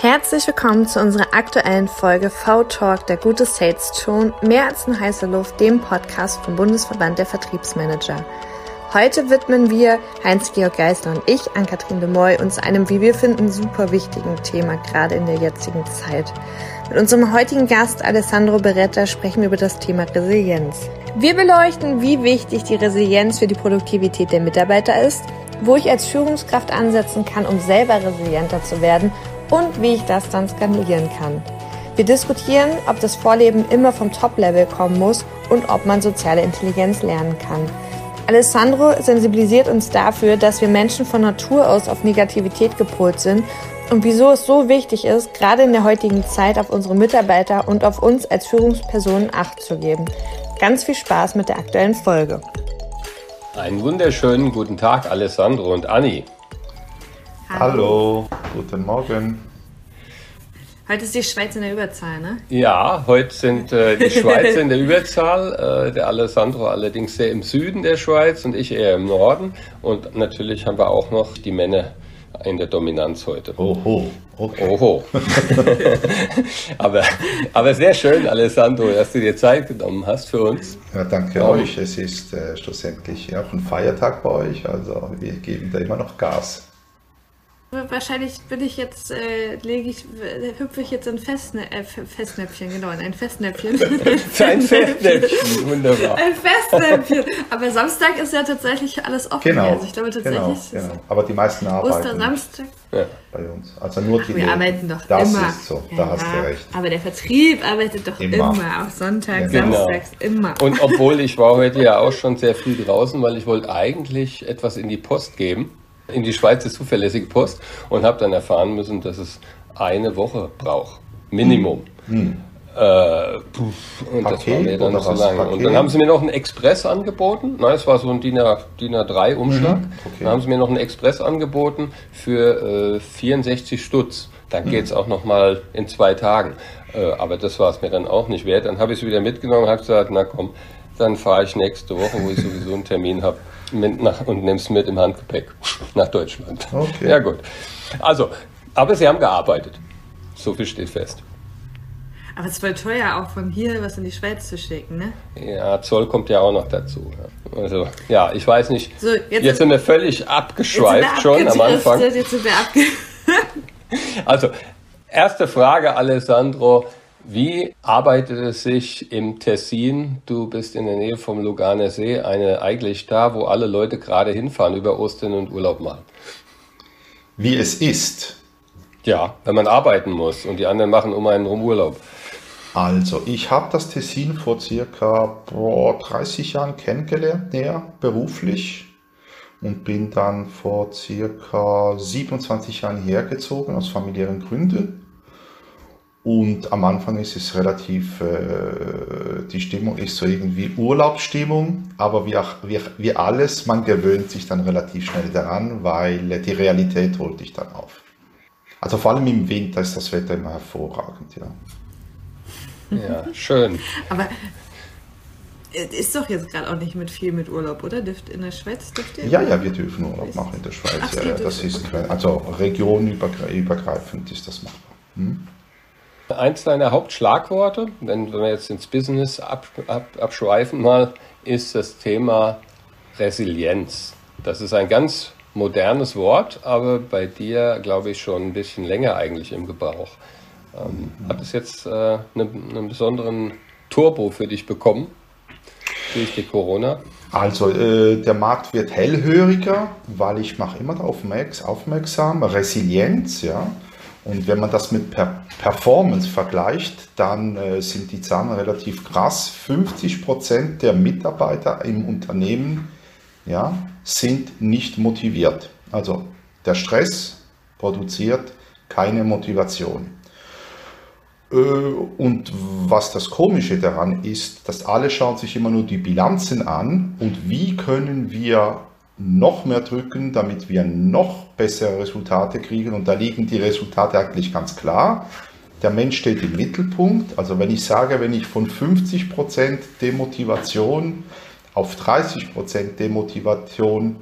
Herzlich willkommen zu unserer aktuellen Folge V-Talk, der gute Sales Ton, mehr als eine heiße Luft, dem Podcast vom Bundesverband der Vertriebsmanager. Heute widmen wir, Heinz-Georg Geisler und ich, an Katrin de Moy, uns einem, wie wir finden, super wichtigen Thema, gerade in der jetzigen Zeit. Mit unserem heutigen Gast Alessandro Beretta sprechen wir über das Thema Resilienz. Wir beleuchten, wie wichtig die Resilienz für die Produktivität der Mitarbeiter ist, wo ich als Führungskraft ansetzen kann, um selber resilienter zu werden und wie ich das dann skalieren kann. Wir diskutieren, ob das Vorleben immer vom Top-Level kommen muss und ob man soziale Intelligenz lernen kann. Alessandro sensibilisiert uns dafür, dass wir Menschen von Natur aus auf Negativität gepolt sind und wieso es so wichtig ist, gerade in der heutigen Zeit auf unsere Mitarbeiter und auf uns als Führungspersonen Acht zu geben. Ganz viel Spaß mit der aktuellen Folge. Einen wunderschönen guten Tag, Alessandro und Anni. Hallo, guten Morgen. Heute ist die Schweiz in der Überzahl, ne? Ja, heute sind äh, die Schweizer in der Überzahl, äh, der Alessandro allerdings sehr im Süden der Schweiz und ich eher im Norden. Und natürlich haben wir auch noch die Männer in der Dominanz heute. Oho, okay. Oho. aber, aber sehr schön, Alessandro, dass du dir Zeit genommen hast für uns. Ja, danke euch. Es ist äh, schlussendlich auch ein Feiertag bei euch, also wir geben da immer noch Gas. Wahrscheinlich bin ich jetzt, äh, lege ich, hüpfe ich jetzt in Festnä äh, Festnäpfchen, genau, in ein Festnäpfchen. ein Festnäpfchen, wunderbar. Ein Festnäpfchen. Aber Samstag ist ja tatsächlich alles offen. Genau. Also ich glaube tatsächlich. Genau, genau. Aber die meisten arbeiten. Ostersamstag. Ja. Bei uns. Also nur die. Ach, wir arbeiten doch das immer. Das ist so, ja, da hast du recht. Aber der Vertrieb arbeitet doch immer, immer auch Sonntag, ja, genau. Samstags, immer. Und obwohl ich war heute ja auch schon sehr viel draußen, weil ich wollte eigentlich etwas in die Post geben in die Schweiz ist zuverlässige Post und habe dann erfahren müssen, dass es eine Woche braucht. Minimum. Hm. Äh, und Paket, das war mir dann zu lange. Paket? Und dann haben sie mir noch einen Express angeboten. Nein, es war so ein DIN, DIN A3-Umschlag. Mhm. Okay. Dann haben sie mir noch einen Express angeboten für äh, 64 Stutz. Dann mhm. geht es auch noch mal in zwei Tagen. Äh, aber das war es mir dann auch nicht wert. Dann habe ich es wieder mitgenommen und habe gesagt, na komm, dann fahre ich nächste Woche, wo ich sowieso einen Termin habe, mit nach, und es mit im Handgepäck nach Deutschland. Okay. Ja gut. Also, aber sie haben gearbeitet. So viel steht fest. Aber es ist voll teuer, auch von hier was in die Schweiz zu schicken, ne? Ja, Zoll kommt ja auch noch dazu. Also, ja, ich weiß nicht. So, jetzt, jetzt sind wir völlig abgeschweift schon am Anfang. Jetzt sind wir abge also, erste Frage, Alessandro. Wie arbeitet es sich im Tessin? Du bist in der Nähe vom Luganer See, eine eigentlich da, wo alle Leute gerade hinfahren über Ostern und Urlaub machen. Wie es ist. Ja, wenn man arbeiten muss und die anderen machen um einen rum Urlaub. Also, ich habe das Tessin vor circa boah, 30 Jahren kennengelernt, näher beruflich und bin dann vor circa 27 Jahren hergezogen aus familiären Gründen und am Anfang ist es relativ, äh, die Stimmung ist so irgendwie Urlaubsstimmung, aber wie, auch, wie, wie alles, man gewöhnt sich dann relativ schnell daran, weil die Realität holt dich dann auf. Also vor allem im Winter ist das Wetter immer hervorragend, ja. Ja, schön. aber ist doch jetzt gerade auch nicht mit viel mit Urlaub, oder? Dürft in der Schweiz dürft ihr? Ja, ja, wir dürfen Urlaub machen in der Schweiz. Ach, ja, das ist also regionübergreifend ist das machbar. Hm? Eins deiner Hauptschlagworte, wenn, wenn wir jetzt ins Business ab, ab, abschweifen mal, ist das Thema Resilienz. Das ist ein ganz modernes Wort, aber bei dir, glaube ich, schon ein bisschen länger eigentlich im Gebrauch. Ähm, hat es jetzt äh, eine, einen besonderen Turbo für dich bekommen durch die Corona? Also äh, der Markt wird hellhöriger, weil ich mache immer darauf aufmerksam, Resilienz, ja. Und wenn man das mit per Performance vergleicht, dann äh, sind die Zahlen relativ krass. 50 Prozent der Mitarbeiter im Unternehmen ja, sind nicht motiviert. Also der Stress produziert keine Motivation. Äh, und was das Komische daran ist, dass alle schauen sich immer nur die Bilanzen an und wie können wir noch mehr drücken, damit wir noch bessere Resultate kriegen. Und da liegen die Resultate eigentlich ganz klar. Der Mensch steht im Mittelpunkt. Also wenn ich sage, wenn ich von 50% Demotivation auf 30% Demotivation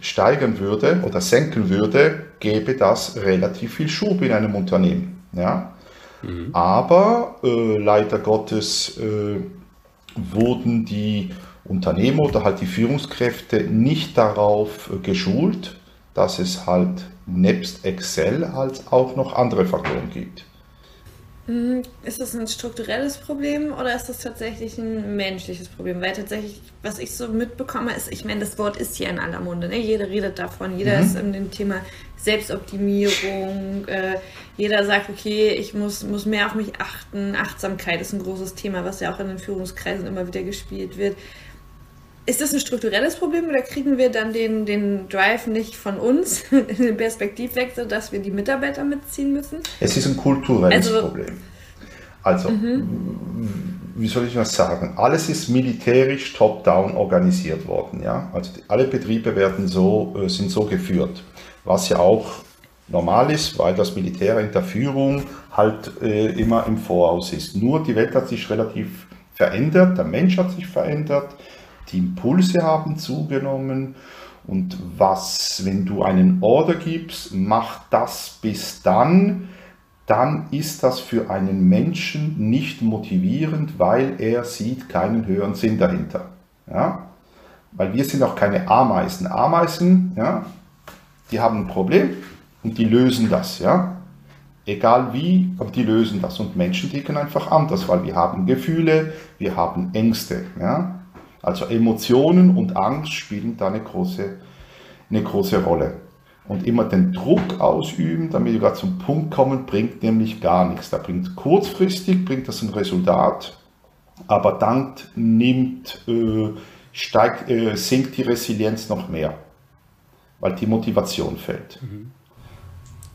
steigern würde oder senken würde, gäbe das relativ viel Schub in einem Unternehmen. Ja? Mhm. Aber äh, leider Gottes äh, wurden die Unternehmer oder halt die Führungskräfte nicht darauf äh, geschult, dass es halt nebst Excel halt auch noch andere Faktoren gibt. Mhm. Ist das ein strukturelles Problem oder ist das tatsächlich ein menschliches Problem? Weil tatsächlich, was ich so mitbekomme, ist, ich meine, das Wort ist hier in aller Munde. Ne? Jeder redet davon, jeder mhm. ist in dem Thema Selbstoptimierung, äh, jeder sagt, okay, ich muss, muss mehr auf mich achten. Achtsamkeit ist ein großes Thema, was ja auch in den Führungskreisen immer wieder gespielt wird. Ist das ein strukturelles Problem oder kriegen wir dann den, den Drive nicht von uns, den Perspektivwechsel, dass wir die Mitarbeiter mitziehen müssen? Es ist ein kulturelles also, Problem. Also, mhm. wie soll ich das sagen? Alles ist militärisch top-down organisiert worden. Ja? Also die, alle Betriebe werden so, äh, sind so geführt, was ja auch normal ist, weil das Militär in der Führung halt äh, immer im Voraus ist. Nur die Welt hat sich relativ verändert, der Mensch hat sich verändert, die Impulse haben zugenommen. Und was, wenn du einen Order gibst, mach das bis dann, dann ist das für einen Menschen nicht motivierend, weil er sieht keinen höheren Sinn dahinter. Ja? Weil wir sind auch keine Ameisen. Ameisen, ja, die haben ein Problem und die lösen das. Ja? Egal wie, aber die lösen das. Und Menschen ticken einfach anders, weil wir haben Gefühle, wir haben Ängste. Ja? Also Emotionen und Angst spielen da eine große, eine große Rolle. Und immer den Druck ausüben, damit wir gerade zum Punkt kommen, bringt nämlich gar nichts. Da bringt kurzfristig bringt das ein Resultat, aber dann nimmt, äh, steigt, äh, sinkt die Resilienz noch mehr, weil die Motivation fällt. Mhm.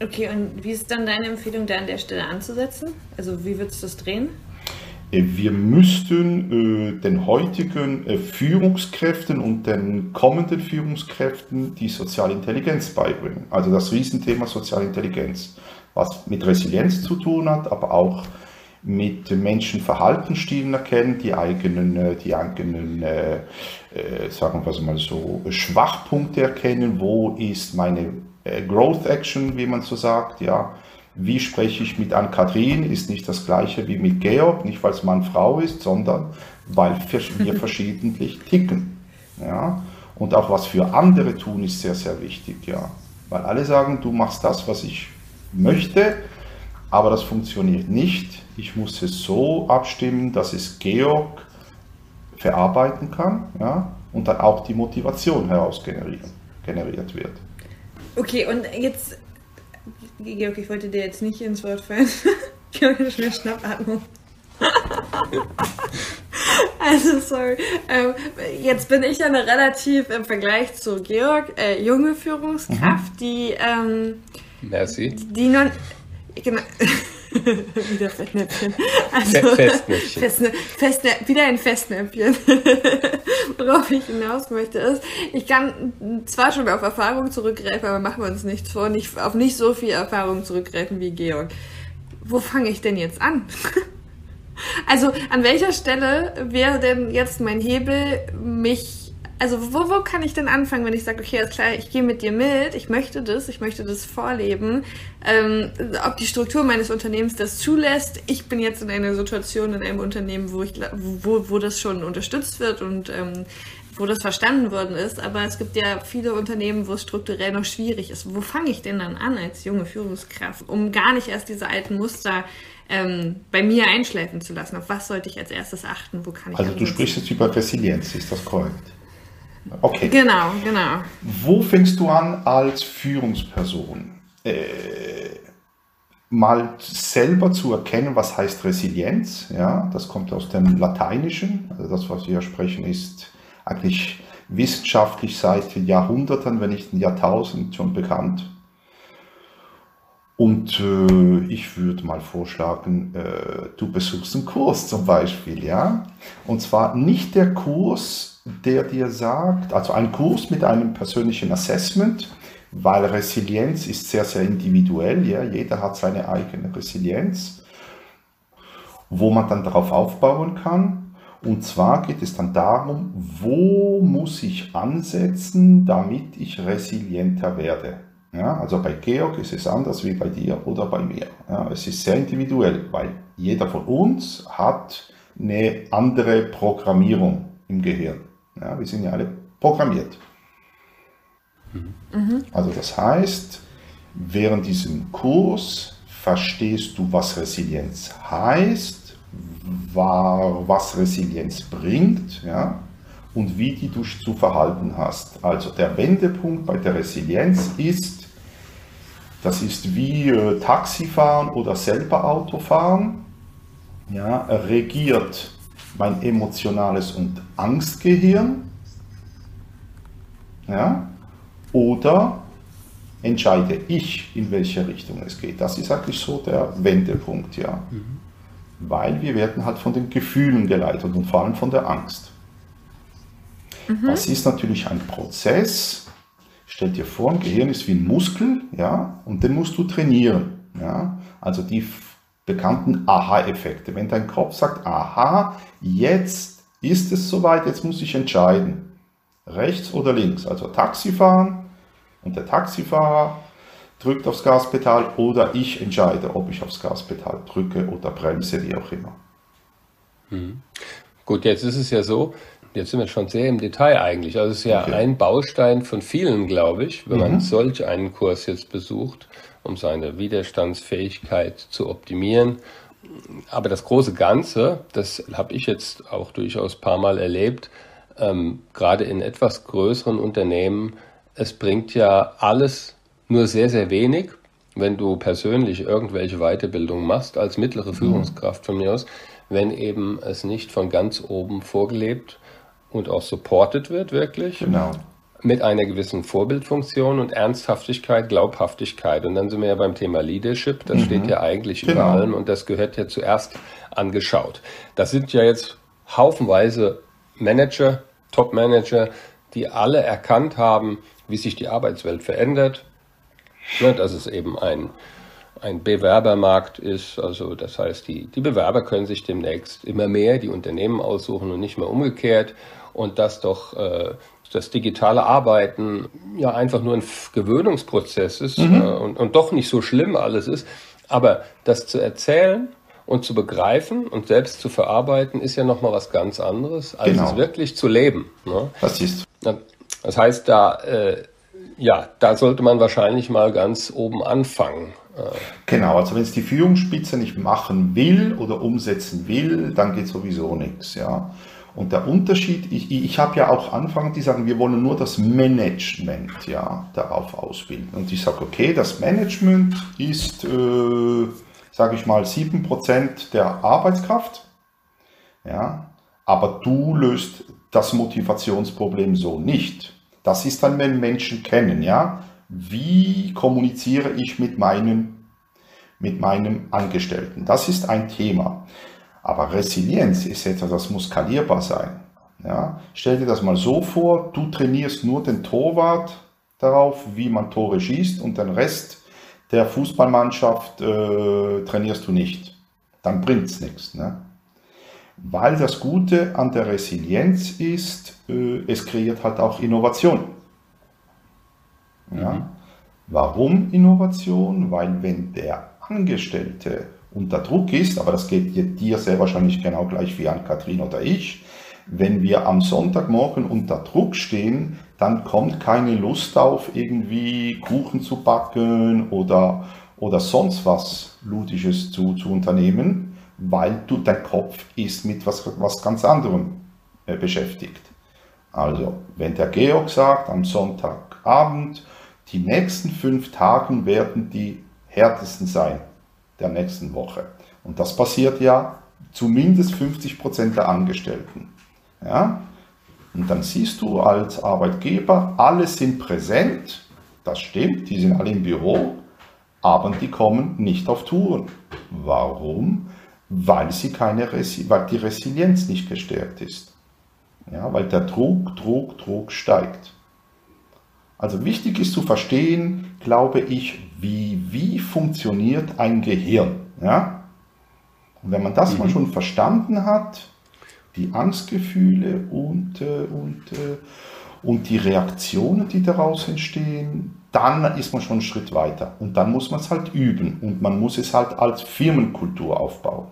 Okay, und wie ist dann deine Empfehlung, da an der Stelle anzusetzen? Also wie würdest du das drehen? Äh, wir müssten äh, den heutigen äh, Führungskräften und den kommenden Führungskräften die soziale Intelligenz beibringen. Also das Riesenthema soziale Intelligenz, was mit Resilienz zu tun hat, aber auch mit Menschenverhaltensstilen erkennen, die eigenen, die eigenen sagen wir mal so, Schwachpunkte erkennen, wo ist meine Growth Action, wie man so sagt, ja, wie spreche ich mit Ann-Kathrin, ist nicht das gleiche wie mit Georg, nicht weil es Mann-Frau ist, sondern weil wir verschiedentlich ticken. Ja? Und auch was für andere tun, ist sehr, sehr wichtig. Ja? Weil alle sagen, du machst das, was ich möchte, aber das funktioniert nicht. Ich muss es so abstimmen, dass es Georg verarbeiten kann ja? und dann auch die Motivation heraus generieren, generiert wird. Okay, und jetzt Georg, ich wollte dir jetzt nicht ins Wort fallen. Georg, ist eine Schnappatmung. also, sorry. Ähm, jetzt bin ich ja eine relativ im Vergleich zu Georg äh, junge Führungskraft, mhm. die. Ähm, Merci. Die non. Genau. wieder Fettnäpfchen. Also, Festnäpfchen. Festnä Festnä wieder ein Festnäpfchen. Worauf ich hinaus möchte ist, ich kann zwar schon auf Erfahrung zurückgreifen, aber machen wir uns nichts vor, nicht, auf nicht so viel Erfahrung zurückgreifen wie Georg. Wo fange ich denn jetzt an? also an welcher Stelle wäre denn jetzt mein Hebel, mich also wo, wo kann ich denn anfangen, wenn ich sage, okay, alles klar, ich gehe mit dir mit, ich möchte das, ich möchte das vorleben, ähm, ob die Struktur meines Unternehmens das zulässt. Ich bin jetzt in einer Situation in einem Unternehmen, wo ich wo, wo das schon unterstützt wird und ähm, wo das verstanden worden ist, aber es gibt ja viele Unternehmen, wo es strukturell noch schwierig ist. Wo fange ich denn dann an als junge Führungskraft, um gar nicht erst diese alten Muster ähm, bei mir einschleifen zu lassen? Auf was sollte ich als erstes achten? Wo kann ich also du sprichst jetzt über Resilienz, ist das korrekt? Okay. Genau, genau. Wo fängst du an als Führungsperson? Äh, mal selber zu erkennen, was heißt Resilienz. Ja, das kommt aus dem Lateinischen. Also das, was wir hier sprechen, ist eigentlich wissenschaftlich seit Jahrhunderten, wenn nicht ein Jahrtausend schon bekannt. Und äh, ich würde mal vorschlagen, äh, du besuchst einen Kurs zum Beispiel, ja. Und zwar nicht der Kurs, der dir sagt, also ein Kurs mit einem persönlichen Assessment, weil Resilienz ist sehr, sehr individuell, ja. Jeder hat seine eigene Resilienz, wo man dann darauf aufbauen kann. Und zwar geht es dann darum, wo muss ich ansetzen, damit ich resilienter werde. Ja, also bei Georg ist es anders wie bei dir oder bei mir. Ja, es ist sehr individuell, weil jeder von uns hat eine andere Programmierung im Gehirn. Ja, wir sind ja alle programmiert. Mhm. Also das heißt, während diesem Kurs verstehst du, was Resilienz heißt, was Resilienz bringt, ja, und wie die du zu verhalten hast. Also der Wendepunkt bei der Resilienz ist, das ist wie äh, Taxifahren oder selber Autofahren. Ja, regiert mein emotionales und Angstgehirn. Ja, oder entscheide ich, in welche Richtung es geht. Das ist eigentlich so der Wendepunkt, ja. Mhm. Weil wir werden halt von den Gefühlen geleitet und vor allem von der Angst. Mhm. Das ist natürlich ein Prozess, Stell dir vor, ein Gehirn ist wie ein Muskel, ja, und den musst du trainieren, ja. Also die bekannten Aha-Effekte. Wenn dein Kopf sagt, aha, jetzt ist es soweit, jetzt muss ich entscheiden. Rechts oder links. Also Taxi fahren und der Taxifahrer drückt aufs Gaspedal oder ich entscheide, ob ich aufs Gaspedal drücke oder bremse, wie auch immer. Mhm. Gut, jetzt ist es ja so, Jetzt sind wir schon sehr im Detail eigentlich. Also es ist ja okay. ein Baustein von vielen, glaube ich, wenn mhm. man solch einen Kurs jetzt besucht, um seine Widerstandsfähigkeit zu optimieren. Aber das große Ganze, das habe ich jetzt auch durchaus ein paar Mal erlebt, ähm, gerade in etwas größeren Unternehmen, es bringt ja alles nur sehr, sehr wenig, wenn du persönlich irgendwelche Weiterbildung machst, als mittlere mhm. Führungskraft von mir aus, wenn eben es nicht von ganz oben vorgelebt und auch supported wird, wirklich. Genau. Mit einer gewissen Vorbildfunktion und Ernsthaftigkeit, Glaubhaftigkeit. Und dann sind wir ja beim Thema Leadership. Das mhm. steht ja eigentlich genau. über allem und das gehört ja zuerst angeschaut. Das sind ja jetzt haufenweise Manager, Top-Manager, die alle erkannt haben, wie sich die Arbeitswelt verändert. Ja, dass es eben ein ein Bewerbermarkt ist. Also das heißt, die, die Bewerber können sich demnächst immer mehr die Unternehmen aussuchen und nicht mehr umgekehrt. Und dass doch äh, das digitale Arbeiten ja einfach nur ein Gewöhnungsprozess ist mhm. äh, und, und doch nicht so schlimm alles ist. Aber das zu erzählen und zu begreifen und selbst zu verarbeiten, ist ja nochmal was ganz anderes, als genau. es wirklich zu leben. Ne? Das ist. Das heißt, da, äh, ja, da sollte man wahrscheinlich mal ganz oben anfangen. Genau, also wenn es die Führungsspitze nicht machen will oder umsetzen will, dann geht sowieso nichts. Ja. Und der Unterschied, ich, ich habe ja auch Anfang, die sagen, wir wollen nur das Management ja, darauf ausbilden. Und ich sage, okay, das Management ist, äh, sage ich mal, 7% der Arbeitskraft. Ja, aber du löst das Motivationsproblem so nicht. Das ist dann, wenn Menschen kennen, ja wie kommuniziere ich mit meinem, mit meinem Angestellten. Das ist ein Thema. Aber Resilienz ist etwas, das muss skalierbar sein. Ja? Stell dir das mal so vor, du trainierst nur den Torwart darauf, wie man Tore schießt und den Rest der Fußballmannschaft äh, trainierst du nicht. Dann bringt es nichts. Ne? Weil das Gute an der Resilienz ist, äh, es kreiert halt auch Innovation. Ja? Mhm. Warum Innovation? Weil wenn der Angestellte unter Druck ist, aber das geht dir sehr wahrscheinlich genau gleich wie an Kathrin oder ich, wenn wir am Sonntagmorgen unter Druck stehen, dann kommt keine Lust auf, irgendwie Kuchen zu backen oder, oder sonst was Ludisches zu, zu unternehmen, weil du, dein Kopf ist mit was, was ganz anderem äh, beschäftigt. Also, wenn der Georg sagt am Sonntagabend, die nächsten fünf Tage werden die härtesten sein der nächsten Woche. Und das passiert ja zumindest 50 Prozent der Angestellten. Ja? Und dann siehst du als Arbeitgeber, alle sind präsent, das stimmt, die sind alle im Büro, aber die kommen nicht auf Touren. Warum? Weil, sie keine Resi weil die Resilienz nicht gestärkt ist. Ja, weil der Druck, Druck, Druck steigt. Also wichtig ist zu verstehen, glaube ich, wie, wie funktioniert ein Gehirn. Ja? Und wenn man das mhm. mal schon verstanden hat, die Angstgefühle und, äh, und, äh, und die Reaktionen, die daraus entstehen, dann ist man schon einen Schritt weiter. Und dann muss man es halt üben und man muss es halt als Firmenkultur aufbauen.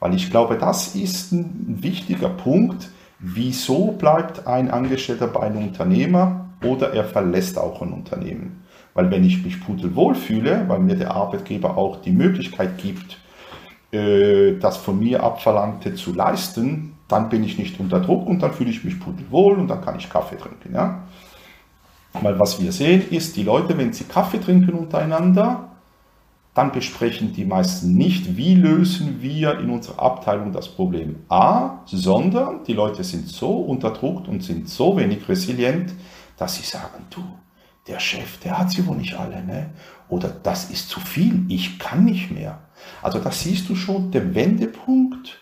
Weil ich glaube, das ist ein wichtiger Punkt. Wieso bleibt ein Angestellter bei einem Unternehmer oder er verlässt auch ein Unternehmen? Weil wenn ich mich pudelwohl fühle, weil mir der Arbeitgeber auch die Möglichkeit gibt, äh, das von mir Abverlangte zu leisten, dann bin ich nicht unter Druck und dann fühle ich mich pudelwohl und dann kann ich Kaffee trinken. Ja? Weil was wir sehen ist, die Leute, wenn sie Kaffee trinken untereinander, dann besprechen die meisten nicht, wie lösen wir in unserer Abteilung das Problem A, sondern die Leute sind so unterdruckt und sind so wenig resilient, dass sie sagen, du, der Chef, der hat sie wohl nicht alle, ne? Oder das ist zu viel, ich kann nicht mehr. Also da siehst du schon den Wendepunkt,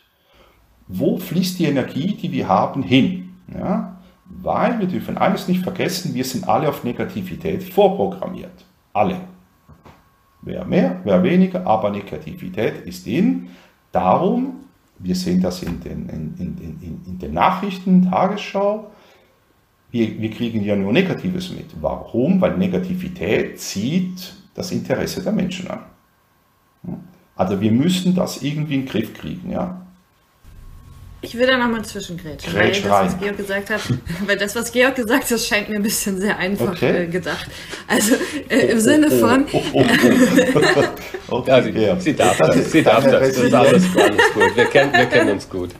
wo fließt die Energie, die wir haben, hin. Ja? Weil wir dürfen eines nicht vergessen, wir sind alle auf Negativität vorprogrammiert. Alle. Wer mehr, wer weniger, aber Negativität ist in. Darum, wir sehen das in den, in, in, in, in den Nachrichten, Tagesschau, wir, wir kriegen ja nur Negatives mit. Warum? Weil Negativität zieht das Interesse der Menschen an. Also wir müssen das irgendwie in den Griff kriegen. Ja? Ich will da nochmal zwischengrätschen, weil das, was Georg gesagt hat, weil das, was Georg gesagt hat, scheint mir ein bisschen sehr einfach okay. äh, gedacht. Also äh, im oh, Sinne oh, von. Oh, oh, oh, okay, also, ja. Sie darf das, sie darf das, das ist alles, alles gut. Wir kennen, wir kennen uns gut.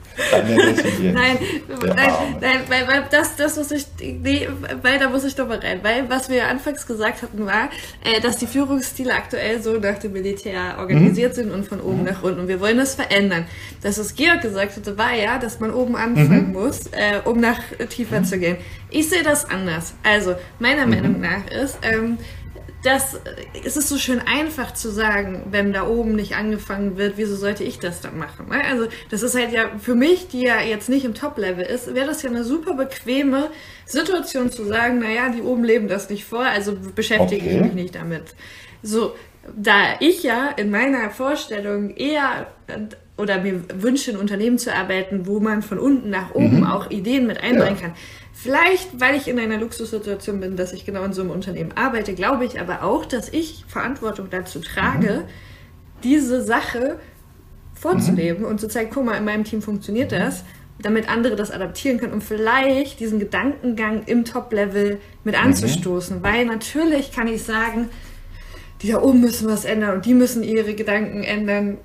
Nein, nein, nein, weil, weil das, das muss ich, nee, weil da muss ich doch mal rein, weil was wir anfangs gesagt hatten war, äh, dass die Führungsstile aktuell so nach dem Militär organisiert mhm. sind und von oben mhm. nach unten und wir wollen das verändern. Das, was Georg gesagt hatte, war ja, dass man oben anfangen mhm. muss, äh, um nach tiefer mhm. zu gehen. Ich sehe das anders. Also, meiner mhm. Meinung nach ist, ähm, dass es ist so schön einfach zu sagen, wenn da oben nicht angefangen wird, wieso sollte ich das dann machen? Ne? Also das ist halt ja für mich, die ja jetzt nicht im Top-Level ist, wäre das ja eine super bequeme Situation zu sagen, naja, die oben leben das nicht vor, also beschäftige okay. ich mich nicht damit. So, da ich ja in meiner Vorstellung eher oder mir wünsche, in Unternehmen zu arbeiten, wo man von unten nach oben mhm. auch Ideen mit einbringen ja. kann. Vielleicht, weil ich in einer Luxussituation bin, dass ich genau in so einem Unternehmen arbeite, glaube ich aber auch, dass ich Verantwortung dazu trage, mhm. diese Sache vorzuleben mhm. und zu zeigen, guck mal, in meinem Team funktioniert mhm. das, damit andere das adaptieren können, um vielleicht diesen Gedankengang im Top-Level mit mhm. anzustoßen. Weil natürlich kann ich sagen, die da oben müssen was ändern und die müssen ihre Gedanken ändern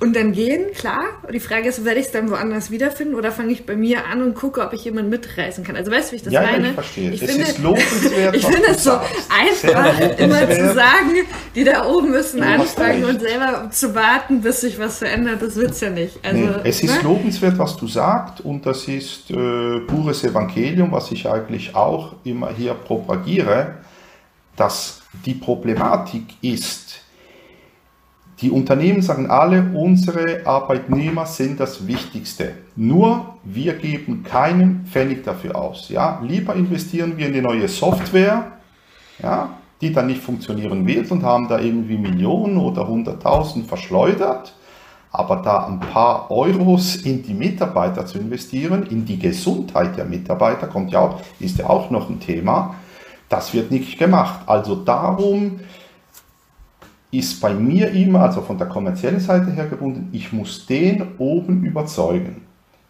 und dann gehen, klar. Die Frage ist, werde ich es dann woanders wiederfinden oder fange ich bei mir an und gucke, ob ich jemanden mitreißen kann? Also weißt du, wie ich das ja, meine? Ja, ich verstehe. Ich es finde, ist lobenswert, Ich finde es so einfach, immer zu sagen, die da oben müssen anfangen und selber zu warten, bis sich was verändert. Das wird es ja nicht. Also, nee, es ist ne? lobenswert, was du sagst und das ist äh, pures Evangelium, was ich eigentlich auch immer hier propagiere, dass die Problematik ist, die Unternehmen sagen alle, unsere Arbeitnehmer sind das Wichtigste. Nur wir geben keinen Pfennig dafür aus. Ja? Lieber investieren wir in die neue Software, ja, die dann nicht funktionieren wird und haben da irgendwie Millionen oder Hunderttausend verschleudert. Aber da ein paar Euros in die Mitarbeiter zu investieren, in die Gesundheit der Mitarbeiter, kommt ja auch, ist ja auch noch ein Thema, das wird nicht gemacht. Also darum ist bei mir immer, also von der kommerziellen Seite her gebunden, ich muss den oben überzeugen,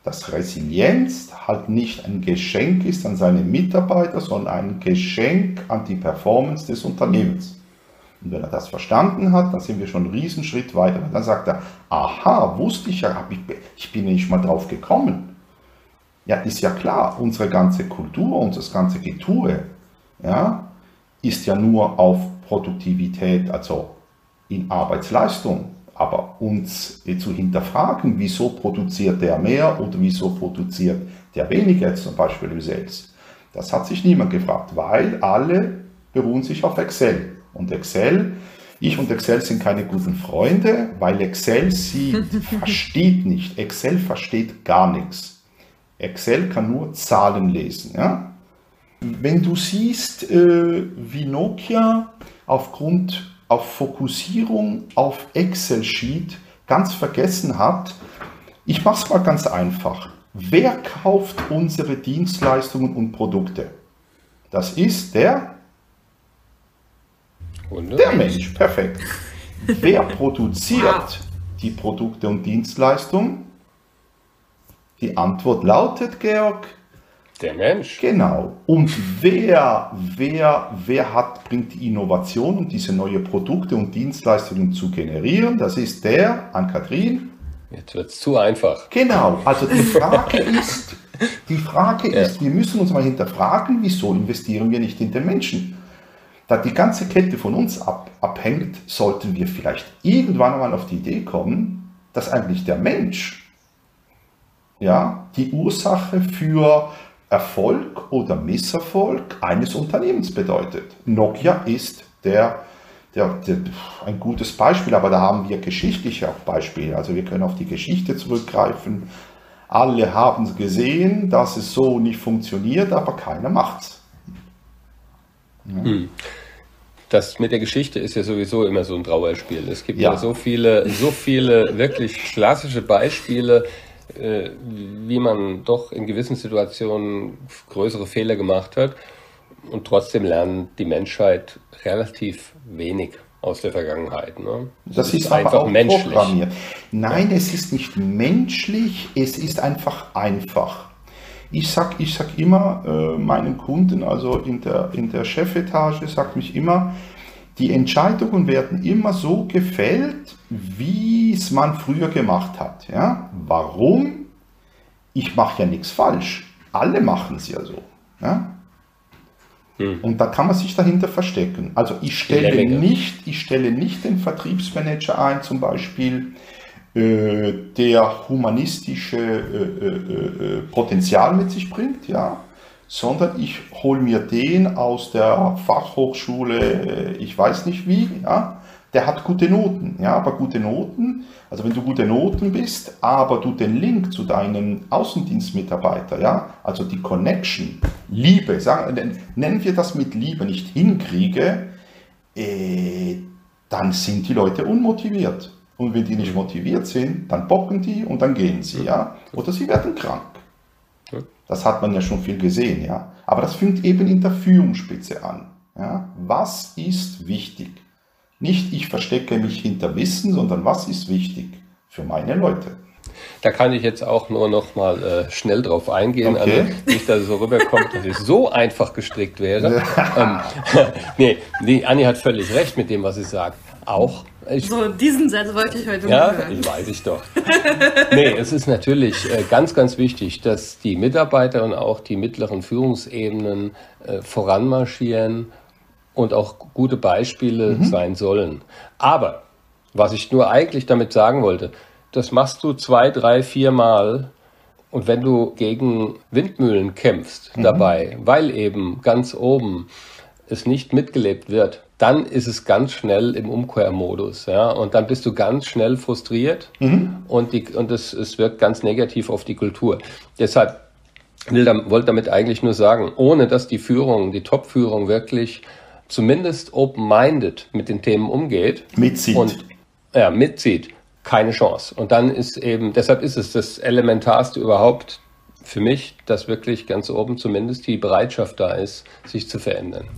dass Resilienz halt nicht ein Geschenk ist an seine Mitarbeiter, sondern ein Geschenk an die Performance des Unternehmens. Und wenn er das verstanden hat, dann sind wir schon einen Riesenschritt weiter. Und dann sagt er, aha, wusste ich ja, ich bin nicht mal drauf gekommen. Ja, ist ja klar, unsere ganze Kultur, unser ganze Getue, ja, ist ja nur auf Produktivität, also in Arbeitsleistung. Aber uns zu hinterfragen, wieso produziert der mehr oder wieso produziert der weniger, zum Beispiel im Sales, das hat sich niemand gefragt, weil alle beruhen sich auf Excel. Und Excel, ich und Excel sind keine guten Freunde, weil Excel sieht, versteht nicht. Excel versteht gar nichts. Excel kann nur Zahlen lesen. Ja? Wenn du siehst, äh, wie Nokia aufgrund auf Fokussierung auf Excel-Sheet ganz vergessen hat. Ich mache es mal ganz einfach. Wer kauft unsere Dienstleistungen und Produkte? Das ist der Der Mensch, perfekt. Wer produziert die Produkte und Dienstleistungen? Die Antwort lautet, Georg, der Mensch. Genau. Und wer, wer, wer hat, bringt die Innovation, um diese neuen Produkte und Dienstleistungen zu generieren? Das ist der, an Kathrin. Jetzt wird es zu einfach. Genau. Also die Frage ist, die Frage ja. ist, wir müssen uns mal hinterfragen, wieso investieren wir nicht in den Menschen? Da die ganze Kette von uns ab, abhängt, sollten wir vielleicht irgendwann einmal auf die Idee kommen, dass eigentlich der Mensch ja, die Ursache für Erfolg oder Misserfolg eines Unternehmens bedeutet. Nokia ist der, der, der, ein gutes Beispiel, aber da haben wir geschichtliche auch Beispiele. Also wir können auf die Geschichte zurückgreifen. Alle haben gesehen, dass es so nicht funktioniert, aber keiner macht's. Ja. Hm. Das mit der Geschichte ist ja sowieso immer so ein Trauerspiel. Es gibt ja, ja so viele, so viele wirklich klassische Beispiele, äh, wie man doch in gewissen Situationen größere Fehler gemacht hat. Und trotzdem lernt die Menschheit relativ wenig aus der Vergangenheit. Ne? Das, das ist, ist einfach menschlich. Nein, es ist nicht menschlich, es ist einfach einfach. Ich sage ich sag immer äh, meinen Kunden, also in der, in der Chefetage, sagt mich immer, die Entscheidungen werden immer so gefällt, wie es man früher gemacht hat. Ja? Warum? Ich mache ja nichts falsch. Alle machen es ja so. Ja? Hm. Und da kann man sich dahinter verstecken. Also ich stelle nicht, ich stelle nicht den Vertriebsmanager ein, zum Beispiel, äh, der humanistische äh, äh, äh Potenzial mit sich bringt, ja sondern ich hole mir den aus der Fachhochschule, äh, ich weiß nicht wie, ja, der hat gute Noten, ja, aber gute Noten, also wenn du gute Noten bist, aber du den Link zu deinen Außendienstmitarbeiter, ja, also die Connection, Liebe, sagen, nennen wir das mit Liebe nicht hinkriege, äh, dann sind die Leute unmotiviert. Und wenn die nicht motiviert sind, dann bocken die und dann gehen sie, ja, oder sie werden krank. Das hat man ja schon viel gesehen, ja. Aber das fängt eben in der Führungsspitze an. Ja. Was ist wichtig? Nicht ich verstecke mich hinter Wissen, sondern was ist wichtig für meine Leute? Da kann ich jetzt auch nur noch mal äh, schnell drauf eingehen, okay. also nicht, dass es so rüberkommt, dass es so einfach gestrickt wäre. ähm, nee, die Anni hat völlig recht mit dem, was sie sagt. Auch ich, so, diesen Satz wollte ich heute ja, hören. Ja, weiß ich doch. nee, es ist natürlich äh, ganz, ganz wichtig, dass die Mitarbeiter und auch die mittleren Führungsebenen äh, voranmarschieren und auch gute Beispiele mhm. sein sollen. Aber, was ich nur eigentlich damit sagen wollte, das machst du zwei, drei, vier Mal und wenn du gegen Windmühlen kämpfst mhm. dabei, weil eben ganz oben es nicht mitgelebt wird, dann ist es ganz schnell im Umkehrmodus. Ja? Und dann bist du ganz schnell frustriert mhm. und, die, und es, es wirkt ganz negativ auf die Kultur. Deshalb will, wollte damit eigentlich nur sagen, ohne dass die Führung, die Top-Führung wirklich zumindest open-minded mit den Themen umgeht. Mitzieht. Und ja, mitzieht, keine Chance. Und dann ist eben, deshalb ist es das Elementarste überhaupt für mich, dass wirklich ganz oben zumindest die Bereitschaft da ist, sich zu verändern.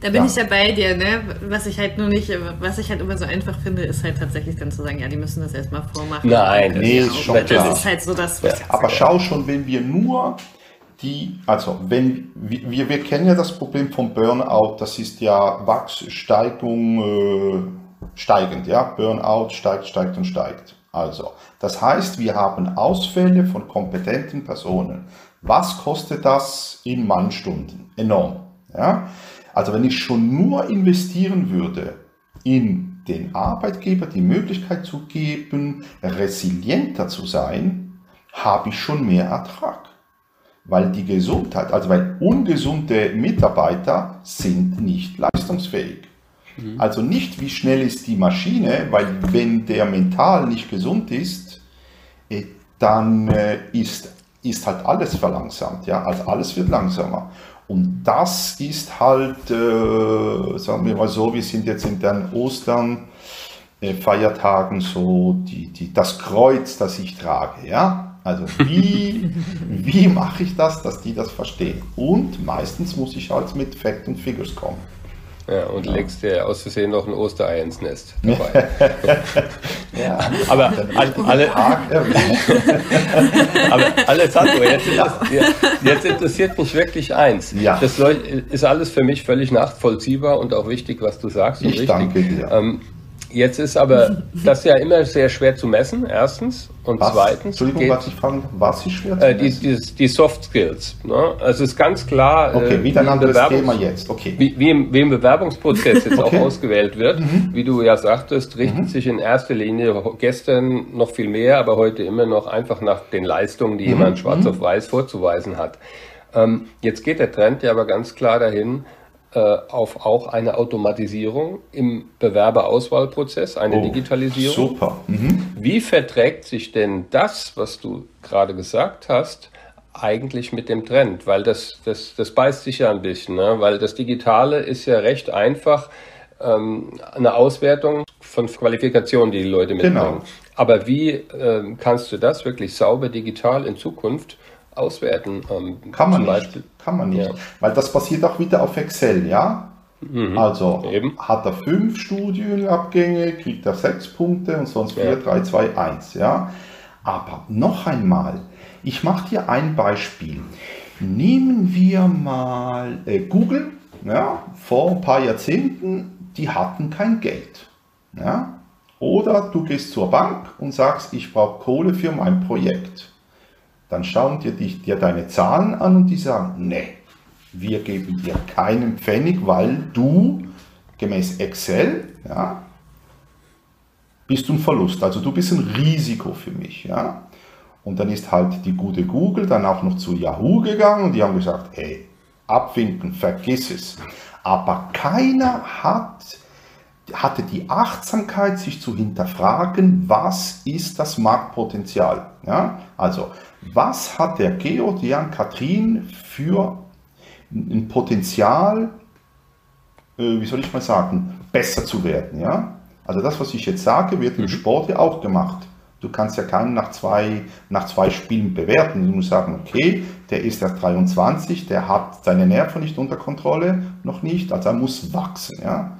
Da bin ja. ich ja bei dir, ne? Was ich halt nur nicht, was ich halt immer so einfach finde, ist halt tatsächlich dann zu sagen, ja, die müssen das erstmal vormachen. Nein, nee, ist schon klar. Das ist halt so das, was ja. Aber schau schon, wenn wir nur die, also wenn wir, wir kennen ja das Problem vom Burnout, das ist ja Wachssteigung äh, steigend, ja, Burnout steigt, steigt und steigt. Also, das heißt, wir haben Ausfälle von kompetenten Personen. Was kostet das in Mannstunden? Enorm. Ja? Also wenn ich schon nur investieren würde in den Arbeitgeber die Möglichkeit zu geben, resilienter zu sein, habe ich schon mehr Ertrag. Weil die Gesundheit, also weil ungesunde Mitarbeiter sind nicht leistungsfähig. Mhm. Also nicht, wie schnell ist die Maschine, weil wenn der mental nicht gesund ist, äh, dann äh, ist, ist halt alles verlangsamt. Ja? Also alles wird langsamer. Und das ist halt, äh, sagen wir mal so, wir sind jetzt in den Ostern, äh, Feiertagen so die, die, das Kreuz, das ich trage. Ja? Also wie, wie mache ich das, dass die das verstehen? Und meistens muss ich halt mit Fact und Figures kommen. Ja, und legst dir aus Versehen noch ein Osterei ins Nest dabei. ja, aber alle, aber Alessandro, jetzt, jetzt, interessiert mich wirklich eins. Ja. Das ist alles für mich völlig nachvollziehbar und auch wichtig, was du sagst. Ich richtig. danke dir. Ähm, Jetzt ist aber das ja immer sehr schwer zu messen, erstens. Und was? zweitens. Entschuldigung, geht, was ich fragen, was ist schwer zu äh, messen? Die, die, die, Soft Skills. Ne? Also es ist ganz klar. Okay, äh, wieder ein anderes Thema jetzt. Okay. Wie, wie, im, wie im Bewerbungsprozess jetzt okay. auch ausgewählt wird. Mhm. Wie du ja sagtest, richtet mhm. sich in erster Linie gestern noch viel mehr, aber heute immer noch einfach nach den Leistungen, die mhm. jemand schwarz mhm. auf weiß vorzuweisen hat. Ähm, jetzt geht der Trend ja aber ganz klar dahin, auf auch eine Automatisierung im Bewerberauswahlprozess, eine oh, Digitalisierung. Super. Mhm. Wie verträgt sich denn das, was du gerade gesagt hast, eigentlich mit dem Trend? Weil das, das, das beißt sich ja ein bisschen, ne? weil das Digitale ist ja recht einfach ähm, eine Auswertung von Qualifikationen, die die Leute mitbringen. Genau. Aber wie ähm, kannst du das wirklich sauber digital in Zukunft auswerten. Ähm, kann man nicht. Beispiel. Kann man nicht. Ja. Weil das passiert auch wieder auf Excel, ja? Mhm. Also Eben. hat er fünf Studienabgänge, kriegt er sechs Punkte und sonst 4, 3, 2, 1. Ja? Aber noch einmal, ich mache dir ein Beispiel. Nehmen wir mal äh, Google, ja, vor ein paar Jahrzehnten, die hatten kein Geld. Ja? Oder du gehst zur Bank und sagst, ich brauche Kohle für mein Projekt. Dann schauen dir, dich, dir deine Zahlen an und die sagen, nee, wir geben dir keinen Pfennig, weil du gemäß Excel, ja, bist du ein Verlust. Also du bist ein Risiko für mich, ja. Und dann ist halt die gute Google dann auch noch zu Yahoo gegangen und die haben gesagt, ey, abwinken, vergiss es. Aber keiner hat, hatte die Achtsamkeit, sich zu hinterfragen, was ist das Marktpotenzial. Ja? Also was hat der Georg Jan Katrin für ein Potenzial, äh, wie soll ich mal sagen, besser zu werden. Ja? Also das, was ich jetzt sage, wird im mhm. Sport ja auch gemacht. Du kannst ja keinen nach zwei, nach zwei Spielen bewerten. Du musst sagen, okay, der ist erst 23, der hat seine Nerven nicht unter Kontrolle, noch nicht, also er muss wachsen. Ja?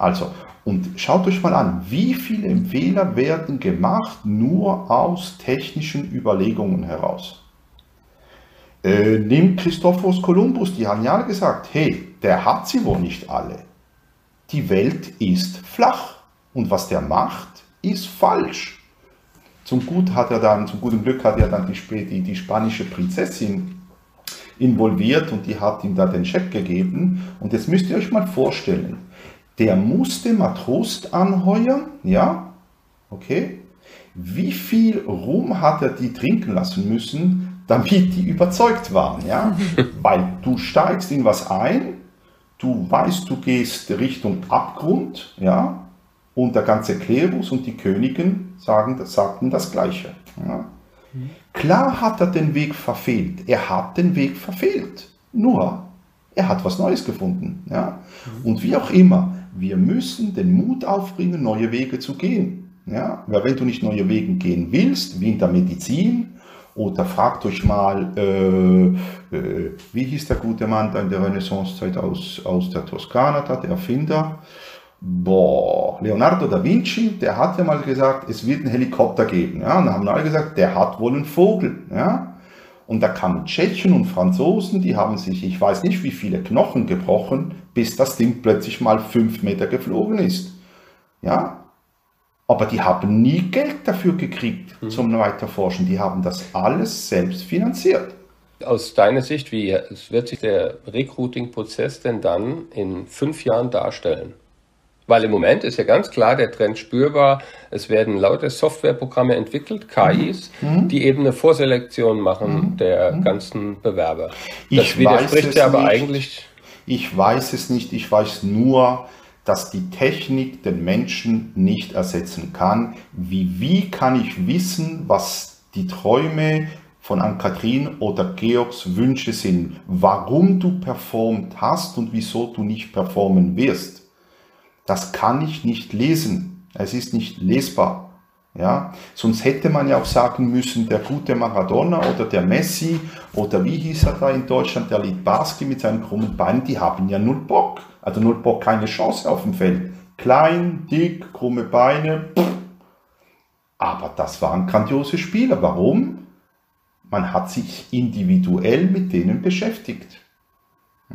Also, und schaut euch mal an, wie viele Fehler werden gemacht nur aus technischen Überlegungen heraus. Äh, nimmt Christophorus Columbus, die haben ja gesagt, hey, der hat sie wohl nicht alle. Die Welt ist flach und was der macht, ist falsch. Zum, Gut hat er dann, zum guten Glück hat er dann die, die, die spanische Prinzessin involviert und die hat ihm da den Scheck gegeben. Und jetzt müsst ihr euch mal vorstellen, der musste Matrost anheuern, ja, okay. Wie viel Rum hat er die trinken lassen müssen, damit die überzeugt waren, ja? Weil du steigst in was ein, du weißt, du gehst Richtung Abgrund, ja, und der ganze Klerus und die Königen sagen, sagten das Gleiche. Ja? Klar hat er den Weg verfehlt, er hat den Weg verfehlt, nur er hat was Neues gefunden. Ja? Und wie auch immer, wir müssen den Mut aufbringen, neue Wege zu gehen. Ja? Weil wenn du nicht neue Wege gehen willst, wie in der Medizin, oder fragt euch mal, äh, äh, wie hieß der gute Mann in der Renaissancezeit aus, aus der Toskana, der Erfinder? Boah, Leonardo da Vinci, der hat ja mal gesagt, es wird einen Helikopter geben. Ja? Und dann haben alle gesagt, der hat wohl einen Vogel. Ja? Und da kamen Tschechen und Franzosen, die haben sich, ich weiß nicht wie viele Knochen gebrochen, bis das Ding plötzlich mal fünf Meter geflogen ist. Ja, aber die haben nie Geld dafür gekriegt mhm. zum Weiterforschen. Die haben das alles selbst finanziert. Aus deiner Sicht, wie wird sich der Recruiting-Prozess denn dann in fünf Jahren darstellen? Weil im Moment ist ja ganz klar der Trend spürbar. Es werden lauter Softwareprogramme entwickelt, KIs, mhm. die eben eine Vorselektion machen mhm. der mhm. ganzen Bewerber. Das ich widerspricht ja aber nicht. eigentlich. Ich weiß es nicht. Ich weiß nur, dass die Technik den Menschen nicht ersetzen kann. Wie, wie kann ich wissen, was die Träume von Ann-Kathrin oder Georgs Wünsche sind? Warum du performt hast und wieso du nicht performen wirst? Das kann ich nicht lesen. Es ist nicht lesbar. Ja, sonst hätte man ja auch sagen müssen, der gute Maradona oder der Messi oder wie hieß er da in Deutschland, der Litbarski mit seinen krummen Beinen, die haben ja null Bock. Also null Bock, keine Chance auf dem Feld. Klein, dick, krumme Beine. Aber das waren grandiose Spieler. Warum? Man hat sich individuell mit denen beschäftigt.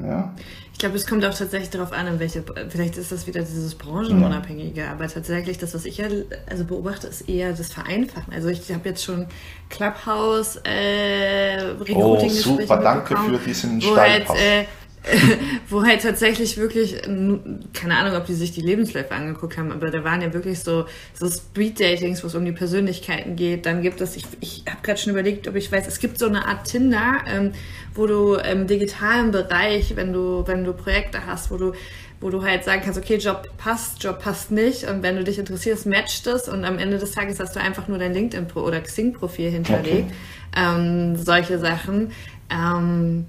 Ja. Ich glaube, es kommt auch tatsächlich darauf an, in welche, vielleicht ist das wieder dieses Branchenunabhängige, ja. aber tatsächlich das, was ich ja also beobachte, ist eher das Vereinfachen. Also ich habe jetzt schon Clubhouse äh, Recruiting Oh, super, danke für diesen Steilpass. Halt, äh, wo halt tatsächlich wirklich, keine Ahnung, ob die sich die Lebensläufe angeguckt haben, aber da waren ja wirklich so, so Speed-Datings, wo es um die Persönlichkeiten geht. Dann gibt es, ich, ich habe gerade schon überlegt, ob ich weiß, es gibt so eine Art Tinder, ähm, wo du im digitalen Bereich, wenn du, wenn du Projekte hast, wo du wo du halt sagen kannst, okay, Job passt, Job passt nicht und wenn du dich interessierst, matcht es und am Ende des Tages hast du einfach nur dein LinkedIn- oder Xing-Profil hinterlegt. Okay. Ähm, solche Sachen. Ähm,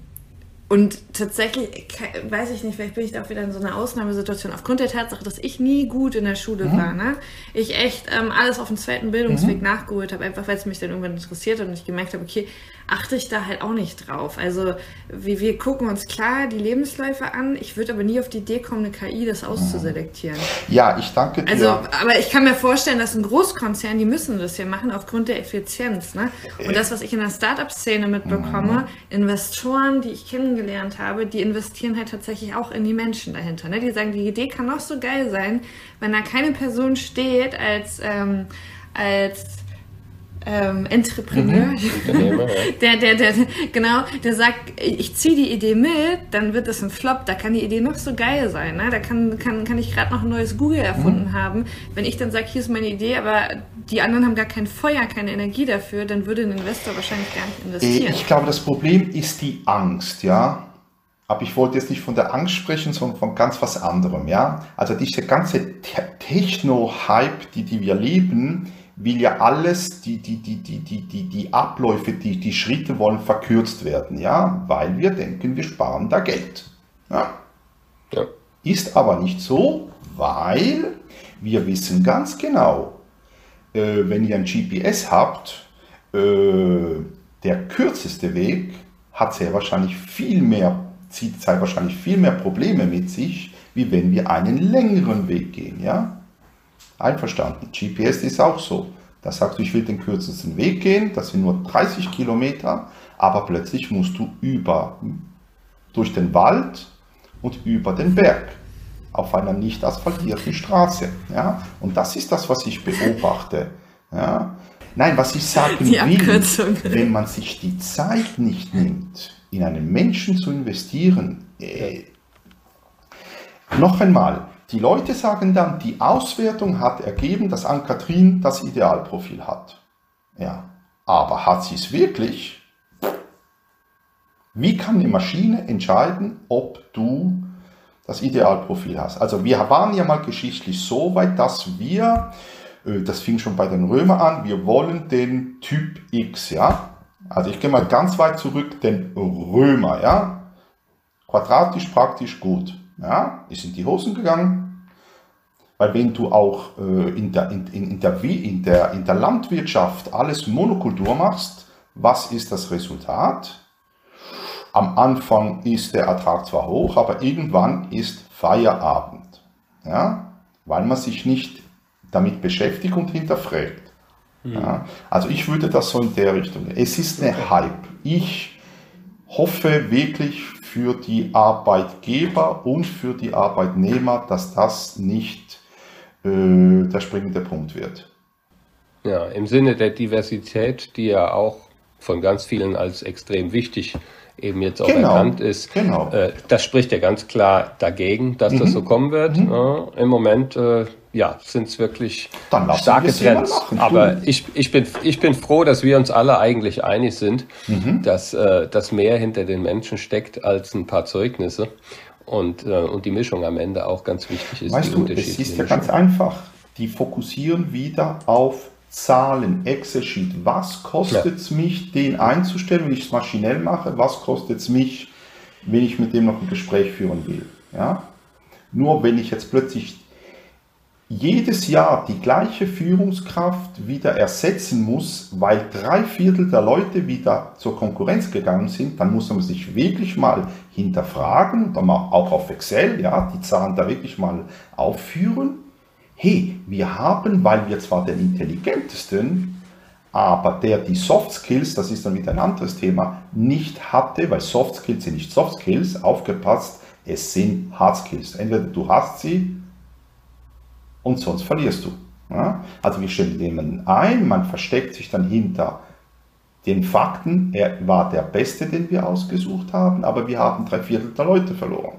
und tatsächlich, weiß ich nicht, vielleicht bin ich da auch wieder in so einer Ausnahmesituation. Aufgrund der Tatsache, dass ich nie gut in der Schule mhm. war, ne? ich echt ähm, alles auf dem zweiten Bildungsweg mhm. nachgeholt habe, einfach weil es mich dann irgendwann interessiert hat und ich gemerkt habe, okay, achte ich da halt auch nicht drauf. Also wir, wir gucken uns klar die Lebensläufe an. Ich würde aber nie auf die Idee kommen, eine KI das auszuselektieren. Ja, ich danke dir. Also, aber ich kann mir vorstellen, dass ein Großkonzern, die müssen das ja machen aufgrund der Effizienz. Ne? Und das, was ich in der Startup-Szene mitbekomme, mhm. Investoren, die ich kennengelernt habe, die investieren halt tatsächlich auch in die Menschen dahinter. Ne? Die sagen, die Idee kann noch so geil sein, wenn da keine Person steht als ähm, als ähm, Entrepreneur, mhm. der, der, der, genau, der sagt, ich ziehe die Idee mit, dann wird es ein Flop. Da kann die Idee noch so geil sein. Ne? Da kann, kann, kann ich gerade noch ein neues Google erfunden mhm. haben. Wenn ich dann sage, hier ist meine Idee, aber die anderen haben gar kein Feuer, keine Energie dafür, dann würde ein Investor wahrscheinlich gar nicht investieren. Ich glaube, das Problem ist die Angst, ja. Aber ich wollte jetzt nicht von der Angst sprechen, sondern von ganz was anderem, ja. Also diese ganze Techno-Hype, die, die wir leben, will ja alles, die, die, die, die, die, die, die Abläufe, die, die Schritte wollen verkürzt werden, ja, weil wir denken, wir sparen da Geld. Ja. ja. Ist aber nicht so, weil wir wissen ganz genau, äh, wenn ihr ein GPS habt, äh, der kürzeste Weg hat sehr wahrscheinlich viel mehr, zieht sehr wahrscheinlich viel mehr Probleme mit sich, wie wenn wir einen längeren Weg gehen, ja. Einverstanden. GPS ist auch so. Da sagst du, ich will den kürzesten Weg gehen, das sind nur 30 Kilometer, aber plötzlich musst du über, durch den Wald und über den Berg auf einer nicht asphaltierten Straße. Ja? Und das ist das, was ich beobachte. Ja? Nein, was ich sagen will, wenn man sich die Zeit nicht nimmt, in einen Menschen zu investieren, äh, noch einmal, die Leute sagen dann, die Auswertung hat ergeben, dass Ann-Kathrin das Idealprofil hat. Ja, aber hat sie es wirklich? Wie kann eine Maschine entscheiden, ob du das Idealprofil hast? Also wir waren ja mal geschichtlich so weit, dass wir, äh, das fing schon bei den Römern an, wir wollen den Typ X, ja? Also ich gehe mal ganz weit zurück, den Römer, ja? Quadratisch, praktisch, gut. Ja, ist in die Hosen gegangen. Weil wenn du auch äh, in, der, in, in, der, in, der, in der Landwirtschaft alles Monokultur machst, was ist das Resultat? Am Anfang ist der Ertrag zwar hoch, aber irgendwann ist Feierabend. Ja? Weil man sich nicht damit beschäftigt und hinterfragt. Mhm. Ja? Also ich würde das so in der Richtung. Es ist eine Hype. Ich hoffe wirklich für die Arbeitgeber und für die Arbeitnehmer, dass das nicht äh, der springende Punkt wird. Ja, im Sinne der Diversität, die ja auch von ganz vielen als extrem wichtig eben jetzt auch genau, erkannt ist. Genau. Äh, das spricht ja ganz klar dagegen, dass mhm. das so kommen wird. Mhm. Äh, Im Moment äh, ja, sind es wirklich starke Trends. Aber ich, ich, bin, ich bin froh, dass wir uns alle eigentlich einig sind, mhm. dass äh, das mehr hinter den Menschen steckt als ein paar Zeugnisse. Und, äh, und die Mischung am Ende auch ganz wichtig ist. Weißt du, es ist ja ganz einfach. Die fokussieren wieder auf Zahlen, Excel-Sheet. Was kostet es mich, den einzustellen, wenn ich es maschinell mache? Was kostet es mich, wenn ich mit dem noch ein Gespräch führen will? Ja? Nur wenn ich jetzt plötzlich jedes Jahr die gleiche Führungskraft wieder ersetzen muss, weil drei Viertel der Leute wieder zur Konkurrenz gegangen sind, dann muss man sich wirklich mal hinterfragen, dann auch auf Excel, ja, die Zahlen da wirklich mal aufführen. Hey, wir haben, weil wir zwar den intelligentesten, aber der die Soft Skills, das ist dann wieder ein anderes Thema, nicht hatte, weil Soft Skills sind nicht Soft Skills, aufgepasst, es sind Hard Skills. Entweder du hast sie und sonst verlierst du. Ja? Also wir stellen jemanden ein, man versteckt sich dann hinter den Fakten, er war der Beste, den wir ausgesucht haben, aber wir haben drei Viertel der Leute verloren.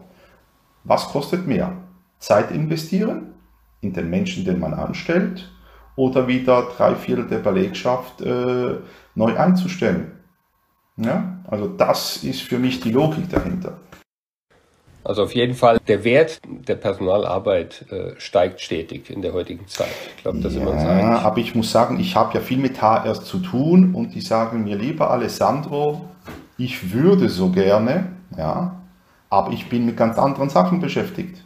Was kostet mehr? Zeit investieren in den Menschen, den man anstellt, oder wieder drei Viertel der Belegschaft äh, neu einzustellen? Ja? Also das ist für mich die Logik dahinter. Also auf jeden Fall, der Wert der Personalarbeit äh, steigt stetig in der heutigen Zeit. Ich glaube, da sind wir uns einig. aber ich muss sagen, ich habe ja viel mit HR zu tun und die sagen mir, lieber Alessandro, ich würde so gerne, ja, aber ich bin mit ganz anderen Sachen beschäftigt.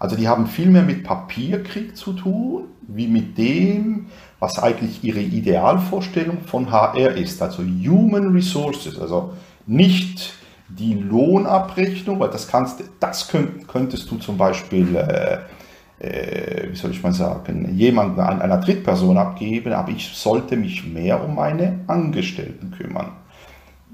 Also die haben viel mehr mit Papierkrieg zu tun, wie mit dem, was eigentlich ihre Idealvorstellung von HR ist. Also Human Resources, also nicht die Lohnabrechnung, weil das kannst, das könnt, könntest du zum Beispiel, äh, äh, wie soll ich mal sagen, jemanden an einer Drittperson abgeben, aber ich sollte mich mehr um meine Angestellten kümmern.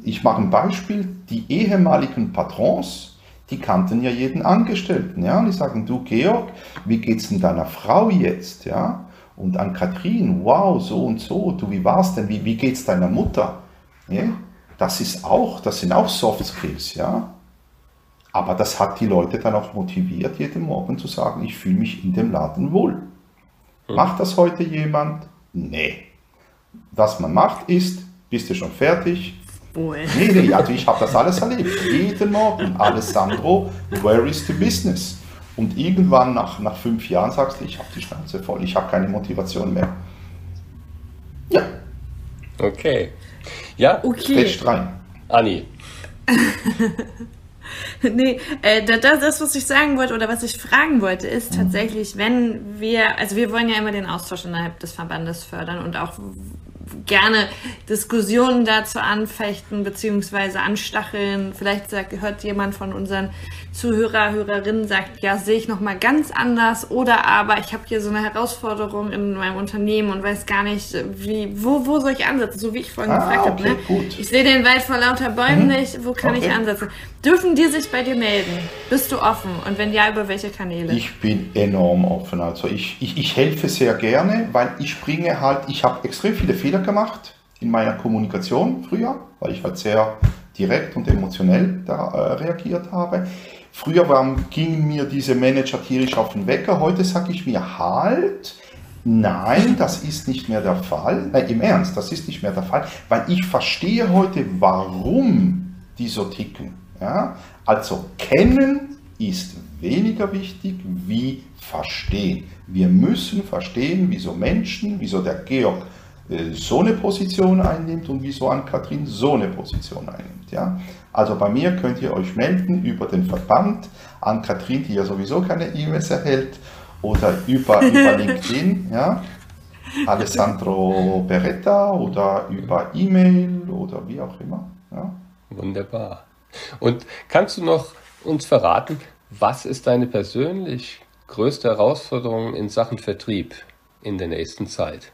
Ich mache ein Beispiel, die ehemaligen Patrons, die kannten ja jeden Angestellten, ja, und die sagen, du Georg, wie geht's denn deiner Frau jetzt, ja? Und an Kathrin, wow, so und so, du, wie war's denn, wie, wie geht's deiner Mutter? Ja? das ist auch, das sind auch Soft Skills, ja. Aber das hat die Leute dann auch motiviert, jeden Morgen zu sagen, ich fühle mich in dem Laden wohl. Hm. Macht das heute jemand? Nee. Was man macht ist, bist du schon fertig? Wohl. Nee, nee, also ich habe das alles erlebt. Jeden Morgen. Alessandro, where is the business? Und irgendwann nach, nach fünf Jahren sagst du, ich habe die Schnauze voll, ich habe keine Motivation mehr. Ja. Okay. Ja? Okay. Stage 3. Anni. nee, äh, das, das, was ich sagen wollte oder was ich fragen wollte, ist mhm. tatsächlich, wenn wir, also wir wollen ja immer den Austausch innerhalb des Verbandes fördern und auch gerne Diskussionen dazu anfechten bzw. anstacheln. Vielleicht sagt, hört jemand von unseren Zuhörer, Hörerinnen, sagt, ja, sehe ich nochmal ganz anders oder aber ich habe hier so eine Herausforderung in meinem Unternehmen und weiß gar nicht, wie, wo, wo soll ich ansetzen, so wie ich vorhin ah, gefragt okay, habe. Ne? Ich sehe den Wald vor lauter Bäumen mhm. nicht, wo kann okay. ich ansetzen? Dürfen die sich bei dir melden? Bist du offen? Und wenn ja, über welche Kanäle? Ich bin enorm offen. Also ich, ich, ich helfe sehr gerne, weil ich bringe halt, ich habe extrem viele Fehler gemacht in meiner Kommunikation früher, weil ich halt sehr direkt und emotionell da äh, reagiert habe. Früher waren, gingen mir diese Manager tierisch auf den Wecker. Heute sage ich mir halt, nein, das ist nicht mehr der Fall. Nein, im Ernst, das ist nicht mehr der Fall, weil ich verstehe heute, warum die so ticken. Ja? Also kennen ist weniger wichtig wie verstehen. Wir müssen verstehen, wieso Menschen, wieso der Georg äh, so eine Position einnimmt und wieso an Katrin so eine Position einnimmt. Ja? Also bei mir könnt ihr euch melden über den Verband an Katrin, die ja sowieso keine E-Mails erhält, oder über, über LinkedIn, ja? Alessandro Beretta oder über E-Mail oder wie auch immer. Ja? Wunderbar. Und kannst du noch uns verraten, was ist deine persönlich größte Herausforderung in Sachen Vertrieb in der nächsten Zeit?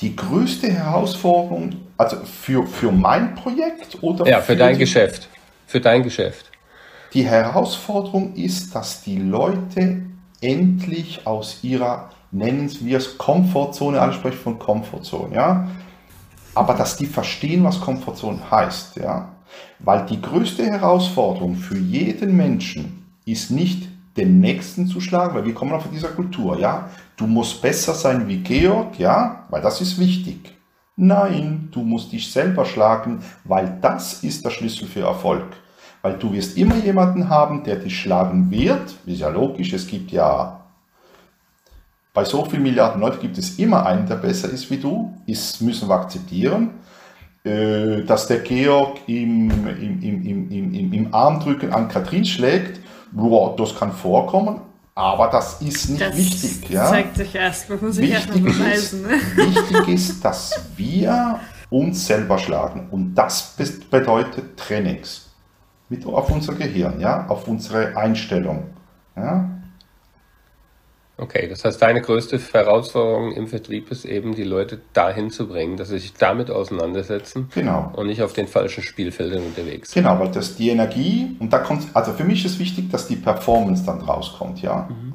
Die größte Herausforderung, also für, für mein Projekt oder ja, für, für dein die, Geschäft? Für dein Geschäft. Die Herausforderung ist, dass die Leute endlich aus ihrer, nennen wir es Komfortzone, alle sprechen von Komfortzone, ja, aber dass die verstehen, was Komfortzone heißt, ja, weil die größte Herausforderung für jeden Menschen ist nicht den Nächsten zu schlagen, weil wir kommen von dieser Kultur, ja. Du musst besser sein wie Georg, ja, weil das ist wichtig. Nein, du musst dich selber schlagen, weil das ist der Schlüssel für Erfolg. Weil du wirst immer jemanden haben, der dich schlagen wird. Ist ja logisch, es gibt ja bei so vielen Milliarden Leuten gibt es immer einen, der besser ist wie du. Das müssen wir akzeptieren. Äh, dass der Georg im, im, im, im, im, im Armdrücken an Katrin schlägt, boah, das kann vorkommen. Aber das ist nicht das wichtig. Ja? zeigt sich erst, das muss ich erst mal beweisen. Ist, wichtig ist, dass wir uns selber schlagen. Und das bedeutet Trainings. Mit, auf unser Gehirn, ja? auf unsere Einstellung. Ja? Okay, das heißt, deine größte Herausforderung im Vertrieb ist eben, die Leute dahin zu bringen, dass sie sich damit auseinandersetzen genau. und nicht auf den falschen Spielfeldern unterwegs sind. Genau, weil das die Energie, und da kommt, also für mich ist wichtig, dass die Performance dann rauskommt, ja. Mhm.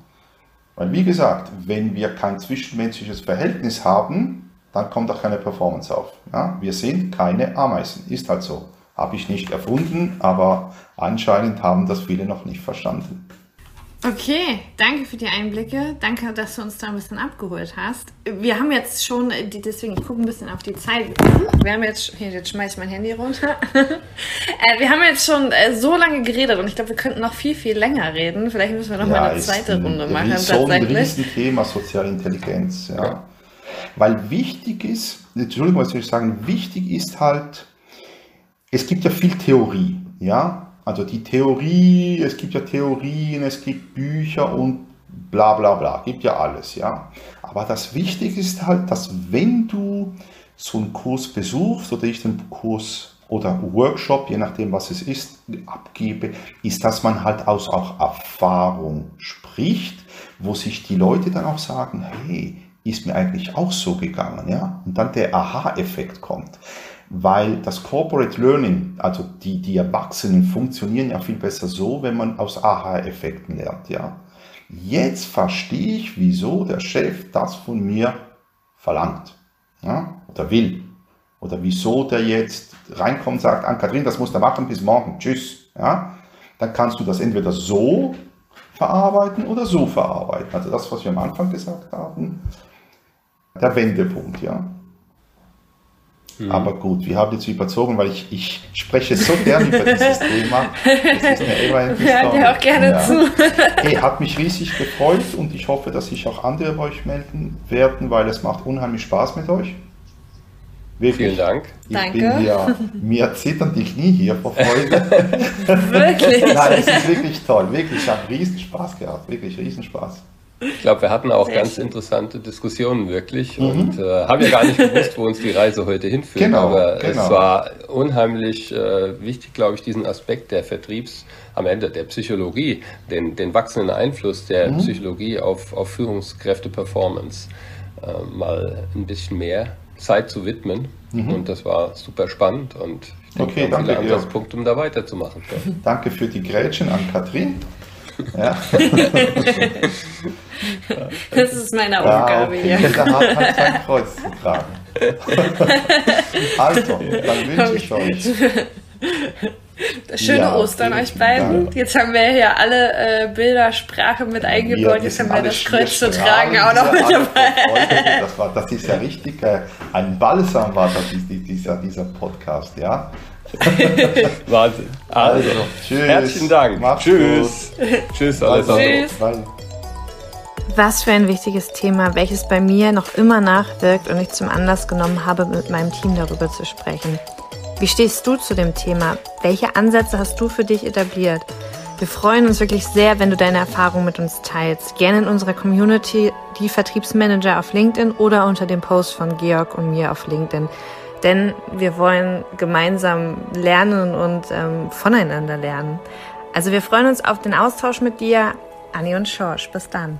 Weil wie gesagt, wenn wir kein zwischenmenschliches Verhältnis haben, dann kommt auch keine Performance auf. Ja? Wir sind keine Ameisen, ist halt so. Habe ich nicht erfunden, aber anscheinend haben das viele noch nicht verstanden. Okay, danke für die Einblicke. Danke, dass du uns da ein bisschen abgeholt hast. Wir haben jetzt schon, deswegen, ich gucke ein bisschen auf die Zeit. Wir haben jetzt, hier, jetzt schmeiß ich mein Handy runter. Äh, wir haben jetzt schon äh, so lange geredet und ich glaube, wir könnten noch viel, viel länger reden. Vielleicht müssen wir noch ja, mal eine zweite ein, Runde machen. So ein Riesenthema soziale Intelligenz, ja. ja. Weil wichtig ist, Entschuldigung, was soll ich sagen, wichtig ist halt, es gibt ja viel Theorie, ja. Also die Theorie, es gibt ja Theorien, es gibt Bücher und bla bla bla, gibt ja alles, ja. Aber das Wichtige ist halt, dass wenn du so einen Kurs besuchst oder ich den Kurs oder Workshop, je nachdem was es ist, abgebe, ist, dass man halt aus auch Erfahrung spricht, wo sich die Leute dann auch sagen, hey, ist mir eigentlich auch so gegangen, ja. Und dann der Aha-Effekt kommt weil das Corporate Learning, also die, die Erwachsenen funktionieren ja viel besser so, wenn man aus Aha-Effekten lernt, ja. Jetzt verstehe ich, wieso der Chef das von mir verlangt, ja, oder will. Oder wieso der jetzt reinkommt und sagt, an Kathrin, das musst du machen bis morgen, tschüss, ja. Dann kannst du das entweder so verarbeiten oder so verarbeiten. Also das, was wir am Anfang gesagt haben, der Wendepunkt, ja. Mhm. Aber gut, wir haben jetzt überzogen, weil ich, ich spreche so gern über dieses Thema. Das ist eine Hören wir auch gerne ja. zu. Hey, hat mich riesig gefreut und ich hoffe, dass sich auch andere bei euch melden werden, weil es macht unheimlich Spaß mit euch. Wirklich. Vielen Dank. Ich Danke. bin hier, mir zittern die Knie hier vor Freude. wirklich? Nein, es ist wirklich toll. Wirklich, ich habe riesen Spaß gehabt. Wirklich riesen Spaß. Ich glaube, wir hatten auch Sehr ganz schön. interessante Diskussionen wirklich mhm. und äh, haben ja gar nicht gewusst, wo uns die Reise heute hinführt. Genau, aber genau. es war unheimlich äh, wichtig, glaube ich, diesen Aspekt der Vertriebs am Ende der Psychologie, den, den wachsenden Einfluss der mhm. Psychologie auf, auf Führungskräfte-Performance äh, mal ein bisschen mehr Zeit zu widmen. Mhm. Und das war super spannend und ich denke, okay, haben viele Ansatzpunkte, um da weiterzumachen. Danke für die Grätschen an Katrin. Ja. das ist meine Aufgabe ja, hier. Der hat halt sein Kreuz zu tragen. also, dann wünsche ich euch. Schöne ja, Ostern euch beiden. Dank. Jetzt haben wir hier alle äh, Bildersprache mit eingebaut. Jetzt haben wir das Kreuz zu tragen auch noch mit dabei. Das, war, das ist ja richtig äh, ein Balsam war das, dieser, dieser Podcast, ja. Wahnsinn. Also, also tschüss. Herzlichen Dank. Macht's tschüss. Gut. Tschüss, Alessandro. Tschüss. Was für ein wichtiges Thema, welches bei mir noch immer nachwirkt und ich zum Anlass genommen habe, mit meinem Team darüber zu sprechen. Wie stehst du zu dem Thema? Welche Ansätze hast du für dich etabliert? Wir freuen uns wirklich sehr, wenn du deine Erfahrungen mit uns teilst. Gerne in unserer Community, die Vertriebsmanager auf LinkedIn oder unter dem Post von Georg und mir auf LinkedIn denn wir wollen gemeinsam lernen und ähm, voneinander lernen. Also wir freuen uns auf den Austausch mit dir, Anni und Schorsch. Bis dann.